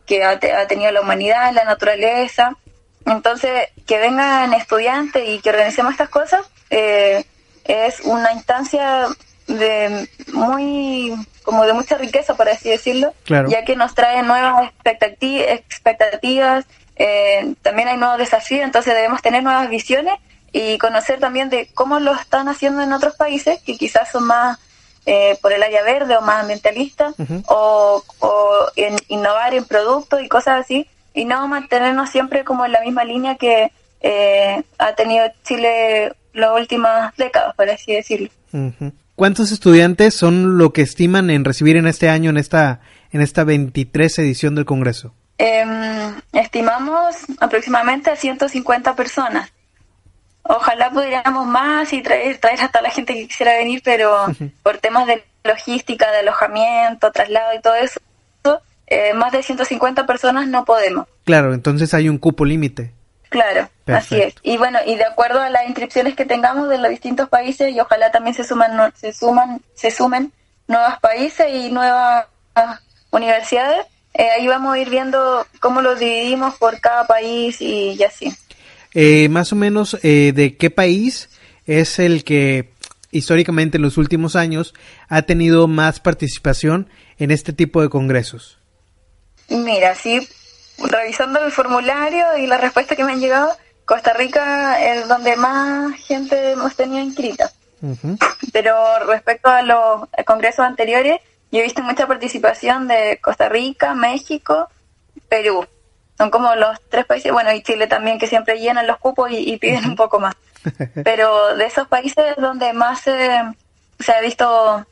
C: que ha, tenido la humanidad, la naturaleza. Entonces, que vengan estudiantes y que organicemos estas cosas eh, es una instancia de muy como de mucha riqueza, por así decirlo, ya que nos trae nuevas expectativas, eh, también hay nuevos desafíos, entonces debemos tener nuevas visiones y conocer también de cómo lo están haciendo en otros países que quizás son más eh, por el área verde o más ambientalista, o, en innovar en productos y cosas así, y no mantenernos siempre como en la misma línea que eh, ha tenido Chile las últimas décadas, por así decirlo.
A: ¿Cuántos estudiantes son lo que estiman en recibir en este año, en esta, en esta 23 edición del Congreso?
C: Em, estimamos aproximadamente a 150 personas. Ojalá pudiéramos más y traer, traer hasta la gente que quisiera venir, pero por temas de logística, de alojamiento, traslado y todo eso, eh, más de 150 personas no podemos.
A: Claro, entonces hay un cupo límite.
C: Claro, así es. Y bueno, y de acuerdo a las inscripciones que tengamos de los distintos países, y ojalá también se suman, se suman, se sumen nuevos países y nuevas universidades, eh, ahí vamos a ir viendo cómo los dividimos por cada país y así.
A: Eh, más o menos eh, de qué país es el que históricamente en los últimos años ha tenido más participación en este tipo de congresos.
C: Mira, sí, revisando el formulario y la respuesta que me han llegado, Costa Rica es donde más gente hemos tenido inscrita. Pero respecto a los congresos anteriores, yo he visto mucha participación de Costa Rica, México, Perú. Son como los tres países, bueno, y Chile también, que siempre llenan los cupos y, piden un poco más. <laughs> Pero de esos países donde más se ha visto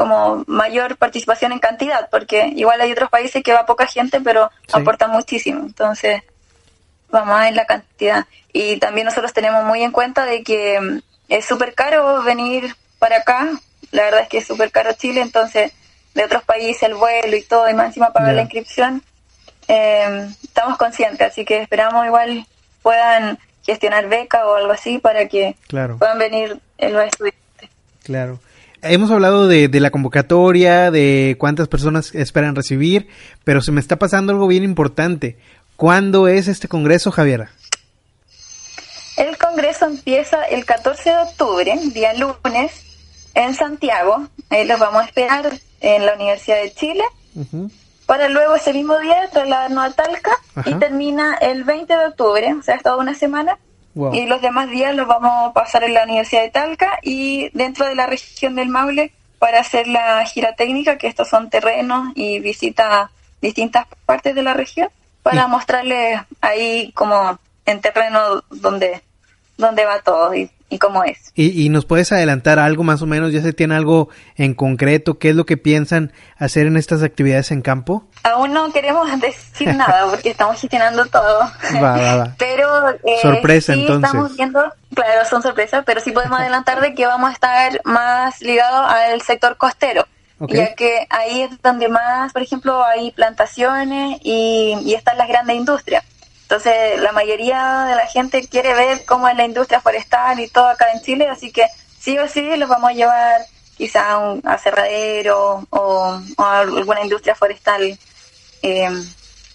C: como mayor participación en cantidad, porque igual hay otros países que va poca gente, pero aportan muchísimo. Entonces, vamos a ver la cantidad. Y también nosotros tenemos muy en cuenta de que mm, es súper caro venir para acá. La verdad es que es súper caro Chile, entonces de otros países el vuelo y todo, y más encima pagar la inscripción, eh, estamos conscientes, así que esperamos igual puedan gestionar beca o algo así para que puedan venir los estudiantes.
A: Claro. Hemos hablado de, la convocatoria, de cuántas personas esperan recibir, pero se me está pasando algo bien importante. ¿Cuándo es este congreso, Javiera?
C: El congreso empieza el 14 de octubre, día lunes, en Santiago. Ahí los vamos a esperar en la Universidad de Chile para luego ese mismo día trasladarnos a Talca y termina el 20 de octubre, o sea, es toda una semana. Y los demás días los vamos a pasar en la Universidad de Talca y dentro de la región del Maule para hacer la gira técnica, que estos son terrenos y visita distintas partes de la región, para mostrarles ahí como en terreno donde, donde va todo y y cómo es.
A: ¿Y, nos puedes adelantar algo más o menos? ¿Ya se tiene algo en concreto? ¿Qué es lo que piensan hacer en estas actividades en campo?
C: Aún no queremos <laughs> decir nada porque estamos gestionando todo. Va, va, va. <laughs> Pero
A: eh, sorpresa entonces.
C: Estamos viendo, claro, son sorpresas, pero sí podemos adelantar de que vamos a estar más ligados al sector costero. ya que ahí es donde más, por ejemplo, hay plantaciones y, y están las grandes industrias. Entonces, la mayoría de la gente quiere ver cómo es la industria forestal y todo acá en Chile, así que sí o sí los vamos a llevar quizá a, un, cerradero o, a alguna industria forestal eh,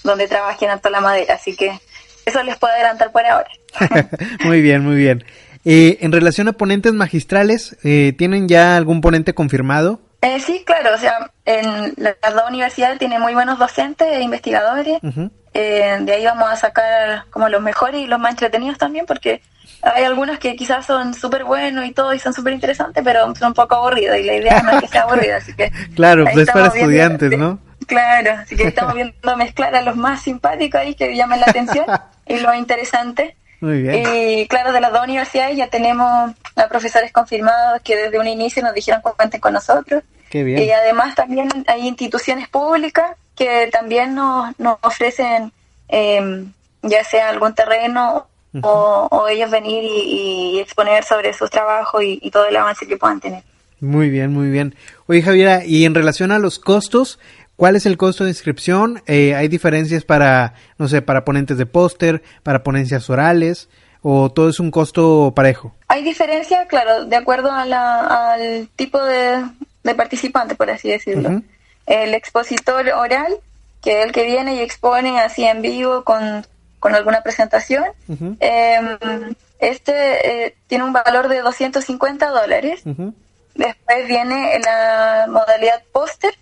C: donde trabajen toda la madera. Así que eso les puedo adelantar por ahora. <laughs>
A: muy bien, muy bien. Eh, en relación a ponentes magistrales, eh, ¿tienen ya algún ponente confirmado?
C: Eh, sí, claro, o sea, en las dos universidades tienen muy buenos docentes e investigadores. Eh, de ahí vamos a sacar como los mejores y los más entretenidos también, porque hay algunos que quizás son súper buenos y todo y son súper interesantes, pero son un poco aburridos y la idea no es que sea aburrido, así que... <laughs>
A: Claro, pues es para estudiantes, ¿no?
C: Claro, así que estamos viendo mezclar a los más simpáticos ahí que llamen la atención <laughs> y los interesantes. Muy bien. Y claro, de las dos universidades ya tenemos a profesores confirmados que desde un inicio nos dijeron que cuenten con nosotros. Y además también hay instituciones públicas que también nos, nos ofrecen eh, ya sea algún terreno o, ellos venir y, exponer sobre sus trabajos y, todo el avance que puedan tener.
A: Muy bien, muy bien. Oye Javiera, y en relación a los costos, ¿cuál es el costo de inscripción? Eh, ¿Hay diferencias para, no sé, para ponentes de póster, para ponencias orales? ¿O todo es un costo parejo?
C: Hay diferencias, claro, de acuerdo a la, al tipo de, de participante, por así decirlo. El expositor oral, que es el que viene y expone así en vivo con, alguna presentación, em, este eh, tiene un valor de 250 dólares. Después viene la modalidad póster,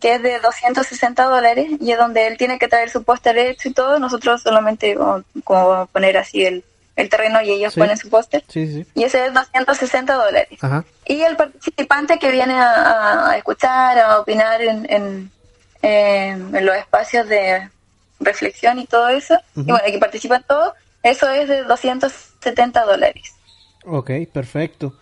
C: que es de 260 dólares, y es donde él tiene que traer su póster hecho y todo. Nosotros solamente como poner así el, el terreno y ellos ponen su póster. Y ese es 260 dólares. Y el participante que viene a, escuchar, a opinar en, en, en, los espacios de reflexión y todo eso, y bueno, que participa en todo, eso es de 270 dólares.
A: Ok, perfecto.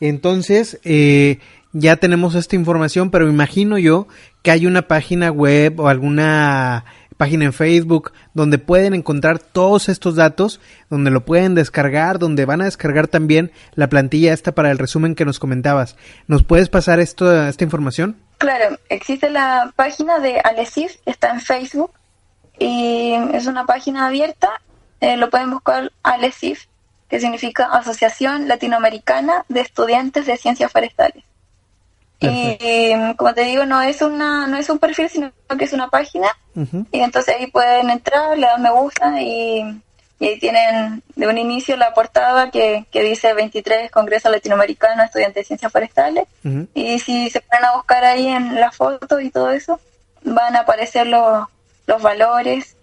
A: Entonces, eh, ya tenemos esta información, pero imagino yo que hay una página web o alguna página en Facebook, donde pueden encontrar todos estos datos, donde lo pueden descargar, donde van a descargar también la plantilla esta para el resumen que nos comentabas. ¿Nos puedes pasar esto, esta información?
C: Claro, existe la página de Alesif, está en Facebook y es una página abierta. Eh, lo pueden buscar Alesif, que significa Asociación Latinoamericana de Estudiantes de Ciencias Forestales. Y como te digo, no es una no es un perfil, sino que es una página. Y entonces ahí pueden entrar, le dan me gusta y, ahí tienen de un inicio la portada que, que dice 23 Congreso Latinoamericano Estudiantes de Ciencias Forestales. Y si se ponen a buscar ahí en la foto y todo eso, van a aparecer los, los valores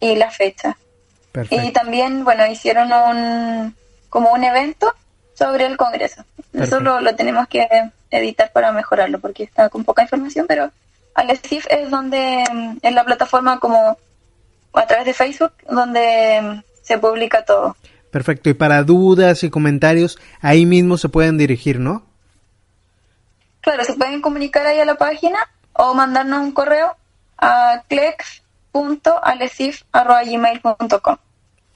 C: y la fecha. Y también, bueno, hicieron un como un evento sobre el Congreso. Eso lo, lo tenemos que editar para mejorarlo, porque está con poca información, pero Alesif es donde, mm, es la plataforma como a través de Facebook, donde mm, se publica todo.
A: Perfecto, y para dudas y comentarios, ahí mismo se pueden dirigir, ¿no?
C: Claro, se pueden comunicar ahí a la página o mandarnos un correo a clex.alesif.gmail.com.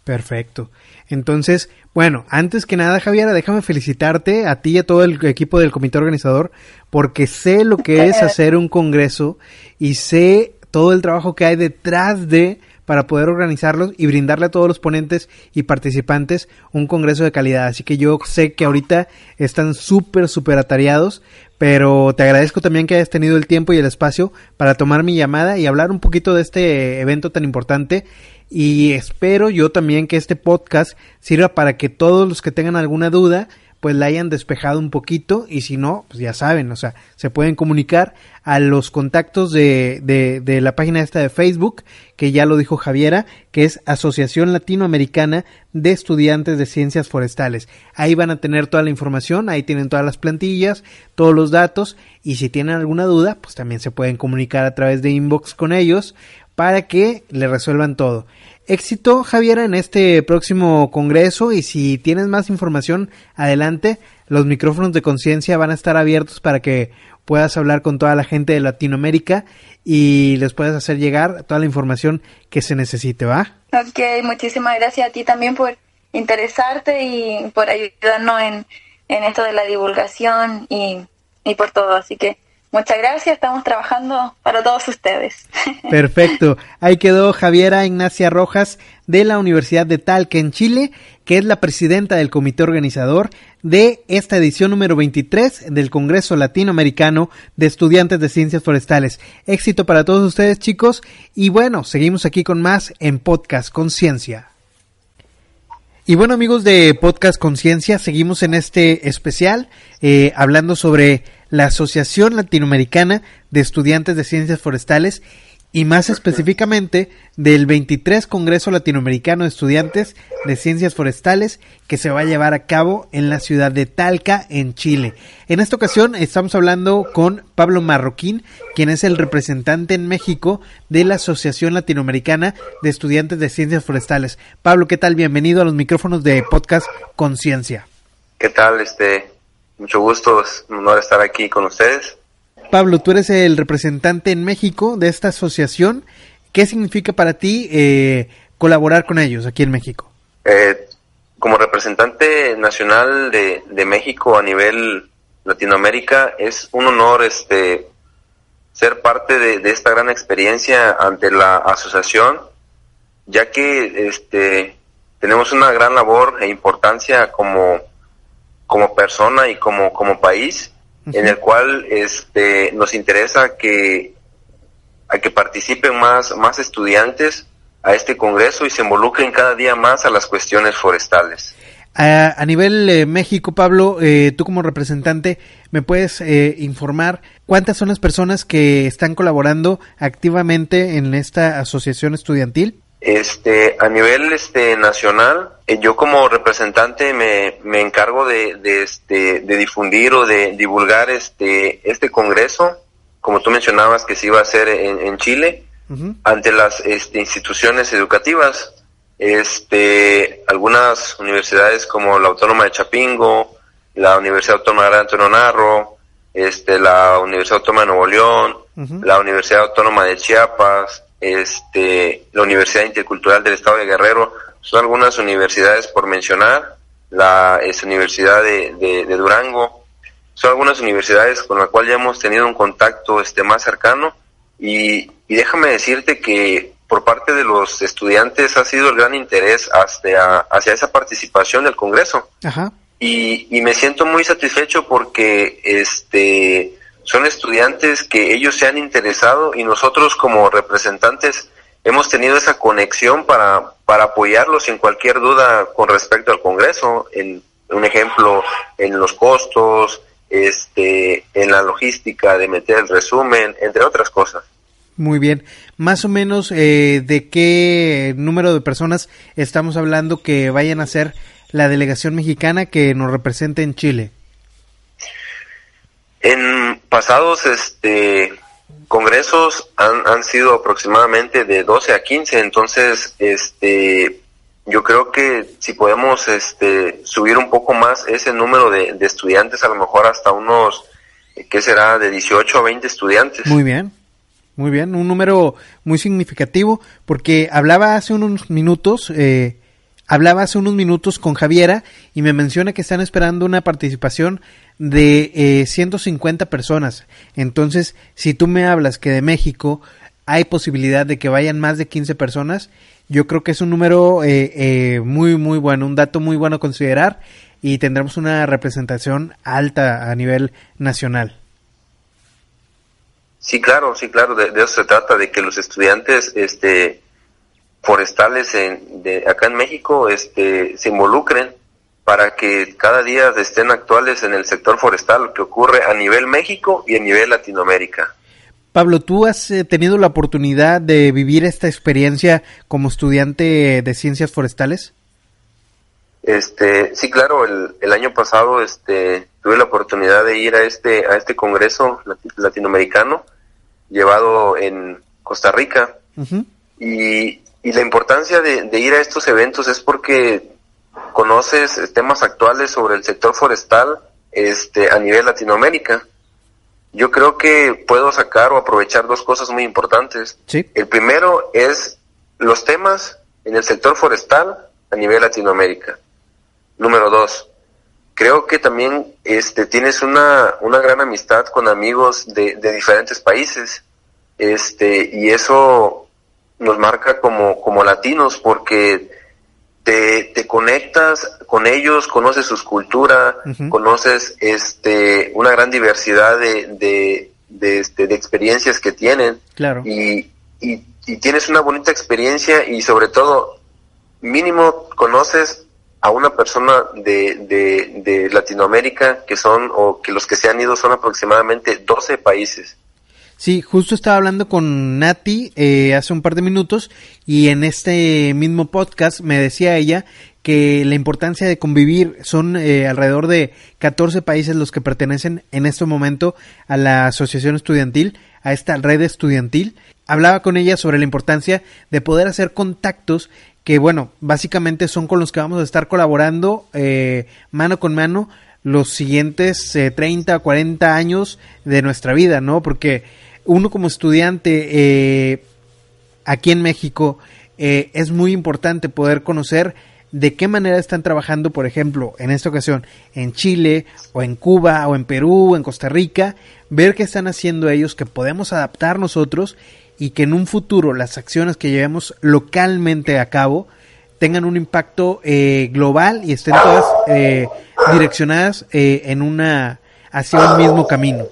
A: Perfecto. Entonces, bueno, antes que nada, Javiera, déjame felicitarte a ti y a todo el equipo del comité organizador, porque sé lo que es hacer un congreso y sé todo el trabajo que hay detrás de para poder organizarlos y brindarle a todos los ponentes y participantes un congreso de calidad. Así que yo sé que ahorita están súper, súper atareados, pero te agradezco también que hayas tenido el tiempo y el espacio para tomar mi llamada y hablar un poquito de este evento tan importante y espero yo también que este podcast sirva para que todos los que tengan alguna duda pues la hayan despejado un poquito y si no, pues ya saben, o sea, se pueden comunicar a los contactos de, de, la página esta de Facebook, que ya lo dijo Javiera, que es Asociación Latinoamericana de Estudiantes de Ciencias Forestales. Ahí van a tener toda la información, ahí tienen todas las plantillas, todos los datos y si tienen alguna duda, pues también se pueden comunicar a través de inbox con ellos para que le resuelvan todo. Éxito, Javiera, en este próximo congreso y si tienes más información, adelante. Los micrófonos de conciencia van a estar abiertos para que puedas hablar con toda la gente de Latinoamérica y les puedas hacer llegar toda la información que se necesite, ¿va?
C: Ok, muchísimas gracias a ti también por interesarte y por ayudarnos en, en esto de la divulgación y, y por todo. Así que muchas gracias, estamos trabajando para todos ustedes. <laughs>
A: Perfecto, ahí quedó Javiera Ignacia Rojas de la Universidad de Talca en Chile, que es la presidenta del comité organizador de esta edición número 23 del Congreso Latinoamericano de Estudiantes de Ciencias Forestales. Éxito para todos ustedes chicos y bueno, seguimos aquí con más en Podcast Conciencia. Y bueno amigos de Podcast Conciencia, seguimos en este especial eh, hablando sobre la Asociación Latinoamericana de Estudiantes de Ciencias Forestales y más específicamente del 23 Congreso Latinoamericano de Estudiantes de Ciencias Forestales que se va a llevar a cabo en la ciudad de Talca, en Chile. En esta ocasión estamos hablando con Pablo Marroquín, quien es el representante en México de la Asociación Latinoamericana de Estudiantes de Ciencias Forestales. Pablo, ¿qué tal? Bienvenido a los micrófonos de Podcast Conciencia.
D: ¿Qué tal? Este, mucho gusto, es un honor estar aquí con ustedes.
A: Pablo, tú eres el representante en México de esta asociación. ¿Qué significa para ti eh, colaborar con ellos aquí en México?
D: Eh, como representante nacional de, México a nivel Latinoamérica, es un honor este ser parte de, esta gran experiencia ante la asociación, ya que este tenemos una gran labor e importancia como, como persona y como, como país en el cual este, nos interesa que, a que participen más, más estudiantes a este congreso y se involucren cada día más a las cuestiones forestales.
A: A, nivel eh, México, Pablo, eh, tú como representante, ¿me puedes eh, informar cuántas son las personas que están colaborando activamente en esta asociación estudiantil?
D: Este, a nivel este, nacional, eh, yo como representante me, me encargo de, de, este, de difundir o de divulgar este, este congreso, como tú mencionabas que se iba a hacer en, Chile, ante las este, instituciones educativas. Este, algunas universidades como la Autónoma de Chapingo, la Universidad Autónoma de Antonio Narro, este, la Universidad Autónoma de Nuevo León, la Universidad Autónoma de Chiapas, este, la Universidad Intercultural del Estado de Guerrero, son algunas universidades por mencionar, la Universidad de, Durango, son algunas universidades con las cuales ya hemos tenido un contacto este, más cercano. Y, déjame decirte que por parte de los estudiantes ha sido el gran interés hacia, hacia esa participación del Congreso. Y, y me siento muy satisfecho porque este son estudiantes que ellos se han interesado y nosotros como representantes hemos tenido esa conexión para, para apoyarlos en cualquier duda con respecto al Congreso, en un ejemplo, en los costos, este, en la logística de meter el resumen, entre otras cosas.
A: Muy bien. Más o menos, eh, ¿de qué número de personas estamos hablando que vayan a ser la delegación mexicana que nos represente en Chile?
D: En pasados este, congresos han, han sido aproximadamente de 12 a 15, entonces este, yo creo que si podemos este, subir un poco más ese número de, estudiantes, a lo mejor hasta unos, ¿qué será? De 18 a 20 estudiantes.
A: Muy bien. Muy bien, un número muy significativo, porque hablaba hace unos minutos eh, Hablaba hace unos minutos con Javiera y me menciona que están esperando una participación de eh, 150 personas. Entonces, si tú me hablas que de México hay posibilidad de que vayan más de 15 personas, yo creo que es un número eh, eh, muy, muy bueno, un dato muy bueno a considerar y tendremos una representación alta a nivel nacional.
D: Sí, claro, sí, claro, de, de eso se trata, de que los estudiantes este, forestales en, de, acá en México este, se involucren para que cada día estén actuales en el sector forestal, que ocurre a nivel México y a nivel Latinoamérica.
A: Pablo, ¿tú has eh, tenido la oportunidad de vivir esta experiencia como estudiante de ciencias forestales?
D: Este, sí, claro, el, el año pasado este, tuve la oportunidad de ir a este, a este congreso latinoamericano llevado en Costa Rica. Y y la importancia de, ir a estos eventos es porque conoces temas actuales sobre el sector forestal este, a nivel Latinoamérica. Yo creo que puedo sacar o aprovechar dos cosas muy importantes. El primero es los temas en el sector forestal a nivel Latinoamérica. Número dos, creo que también este, tienes una, una gran amistad con amigos de, de diferentes países, este, y eso nos marca como, como latinos porque te, te conectas con ellos, conoces sus culturas, conoces este, una gran diversidad de, de, de, este, de experiencias que tienen.
A: Claro.
D: Y, y, y tienes una bonita experiencia y sobre todo, mínimo conoces a una persona de, de, de, Latinoamérica que son, o que los que se han ido son aproximadamente 12 países.
A: Sí, justo estaba hablando con Nati eh, hace un par de minutos y en este mismo podcast me decía ella que la importancia de convivir son eh, alrededor de 14 países los que pertenecen en este momento a la asociación estudiantil, a esta red estudiantil. Hablaba con ella sobre la importancia de poder hacer contactos que bueno, básicamente son con los que vamos a estar colaborando eh, mano con mano los siguientes eh, 30 o 40 años de nuestra vida, ¿no? Porque uno como estudiante eh, aquí en México eh, es muy importante poder conocer de qué manera están trabajando, por ejemplo, en esta ocasión, en Chile, o en Cuba, o en Perú, o en Costa Rica, ver qué están haciendo ellos, que podemos adaptar nosotros y que en un futuro las acciones que llevemos localmente a cabo tengan un impacto eh, global y estén todas eh, direccionadas eh, en una hacia un mismo camino.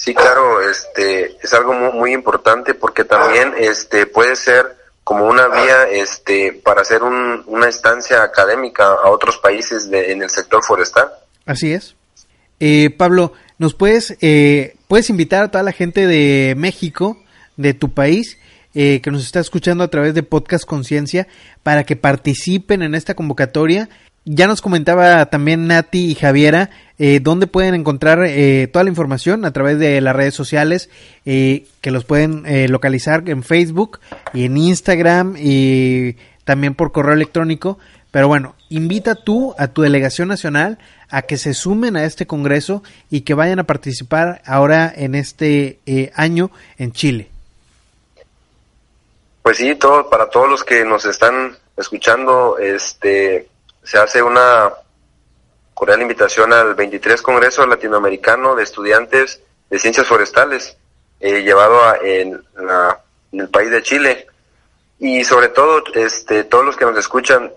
D: Sí, claro, este es algo muy, muy importante porque también este puede ser como una vía este para hacer un, una estancia académica a otros países de, en el sector forestal.
A: Así es. Eh, Pablo, ¿nos puedes, eh, puedes invitar a toda la gente de México, de tu país, eh, que nos está escuchando a través de Podcast Conciencia, para que participen en esta convocatoria? Ya nos comentaba también Nati y Javiera eh, dónde pueden encontrar eh, toda la información a través de las redes sociales eh, que los pueden eh, localizar en Facebook y en Instagram y también por correo electrónico. Pero bueno, invita tú a tu delegación nacional a que se sumen a este congreso y que vayan a participar ahora en este eh, año en Chile.
D: Pues sí, todo, para todos los que nos están escuchando, este, se hace una cordial invitación al 23 Congreso Latinoamericano de Estudiantes de Ciencias Forestales, eh, llevado a, en, la, en el país de Chile. Y sobre todo, este, todos los que nos escuchan,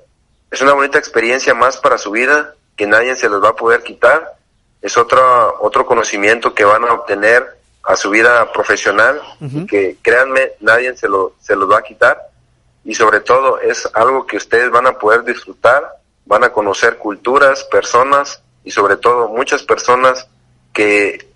D: es una bonita experiencia más para su vida, que nadie se los va a poder quitar. Es otro, otro conocimiento que van a obtener a su vida profesional, uh -huh. que créanme, nadie se, lo, se los va a quitar. Y sobre todo, es algo que ustedes van a poder disfrutar, van a conocer culturas, personas y sobre todo muchas personas que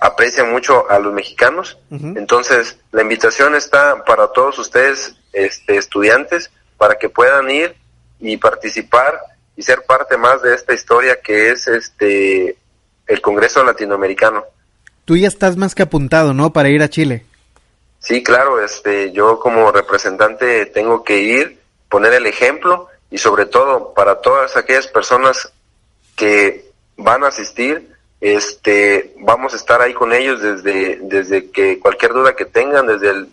D: aprecian mucho a los mexicanos. Uh -huh. Entonces, la invitación está para todos ustedes, este, estudiantes, para que puedan ir y participar y ser parte más de esta historia que es este el Congreso Latinoamericano.
A: Tú ya estás más que apuntado, ¿no? Para ir a Chile.
D: Sí, claro, este, yo como representante tengo que ir, poner el ejemplo y sobre todo para todas aquellas personas que van a asistir, este, vamos a estar ahí con ellos desde, desde que cualquier duda que tengan, desde el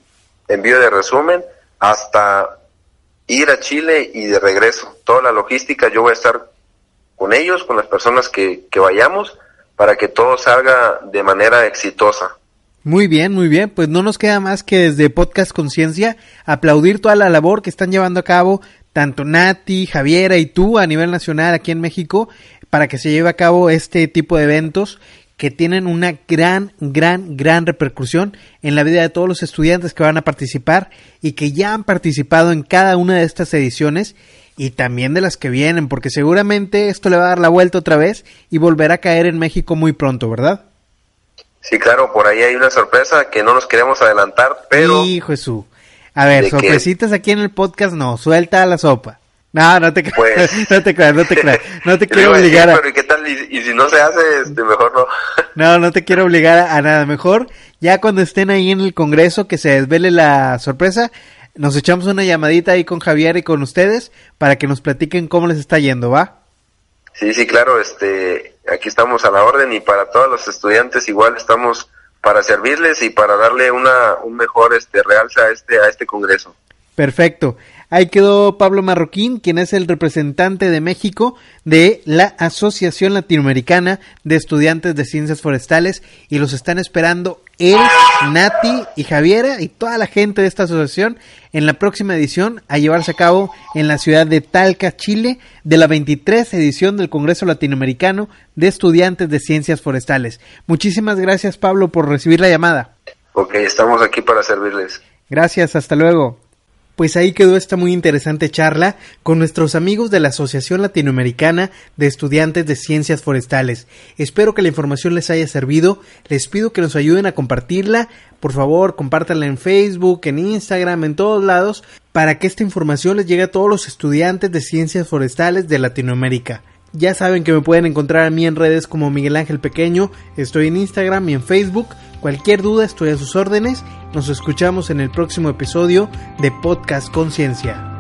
D: envío de resumen hasta ir a Chile y de regreso. Toda la logística yo voy a estar con ellos, con las personas que, que vayamos, para que todo salga de manera exitosa.
A: Muy bien, muy bien. Pues no nos queda más que desde Podcast Conciencia aplaudir toda la labor que están llevando a cabo tanto Nati, Javiera y tú a nivel nacional aquí en México para que se lleve a cabo este tipo de eventos que tienen una gran, gran, gran repercusión en la vida de todos los estudiantes que van a participar y que ya han participado en cada una de estas ediciones y también de las que vienen, porque seguramente esto le va a dar la vuelta otra vez y volverá a caer en México muy pronto, ¿verdad?
D: Sí, claro, por ahí hay una sorpresa que no nos queremos adelantar, pero...
A: Hijo Jesús. A ver, sorpresitas que... aquí en el podcast no, suelta la sopa. No, no te creas, pues... <laughs> no te creas, no te creas, no te <laughs> quiero obligar
D: a... Pero ¿y qué tal? Y, y, si no se hace, este, mejor no. <laughs>
A: no, no te quiero obligar a, a nada, mejor ya cuando estén ahí en el congreso que se desvele la sorpresa, nos echamos una llamadita ahí con Javier y con ustedes para que nos platiquen cómo les está yendo, ¿va?
D: Sí, sí, claro, este, aquí estamos a la orden y para todos los estudiantes igual estamos para servirles y para darle una un mejor este realce a este a este congreso.
A: Perfecto. Ahí quedó Pablo Marroquín, quien es el representante de México de la Asociación Latinoamericana de Estudiantes de Ciencias Forestales y los están esperando él, Nati y Javiera y toda la gente de esta asociación en la próxima edición a llevarse a cabo en la ciudad de Talca, Chile, de la 23 edición del Congreso Latinoamericano de Estudiantes de Ciencias Forestales. Muchísimas gracias Pablo por recibir la llamada.
D: Ok, estamos aquí para servirles.
A: Gracias, hasta luego. Pues ahí quedó esta muy interesante charla con nuestros amigos de la Asociación Latinoamericana de Estudiantes de Ciencias Forestales. Espero que la información les haya servido. Les pido que nos ayuden a compartirla. Por favor, compártanla en Facebook, en Instagram, en todos lados, para que esta información les llegue a todos los estudiantes de Ciencias Forestales de Latinoamérica. Ya saben que me pueden encontrar a mí en redes como Miguel Ángel Pequeño, estoy en Instagram y en Facebook. Cualquier duda estoy a sus órdenes. Nos escuchamos en el próximo episodio de Podcast Conciencia.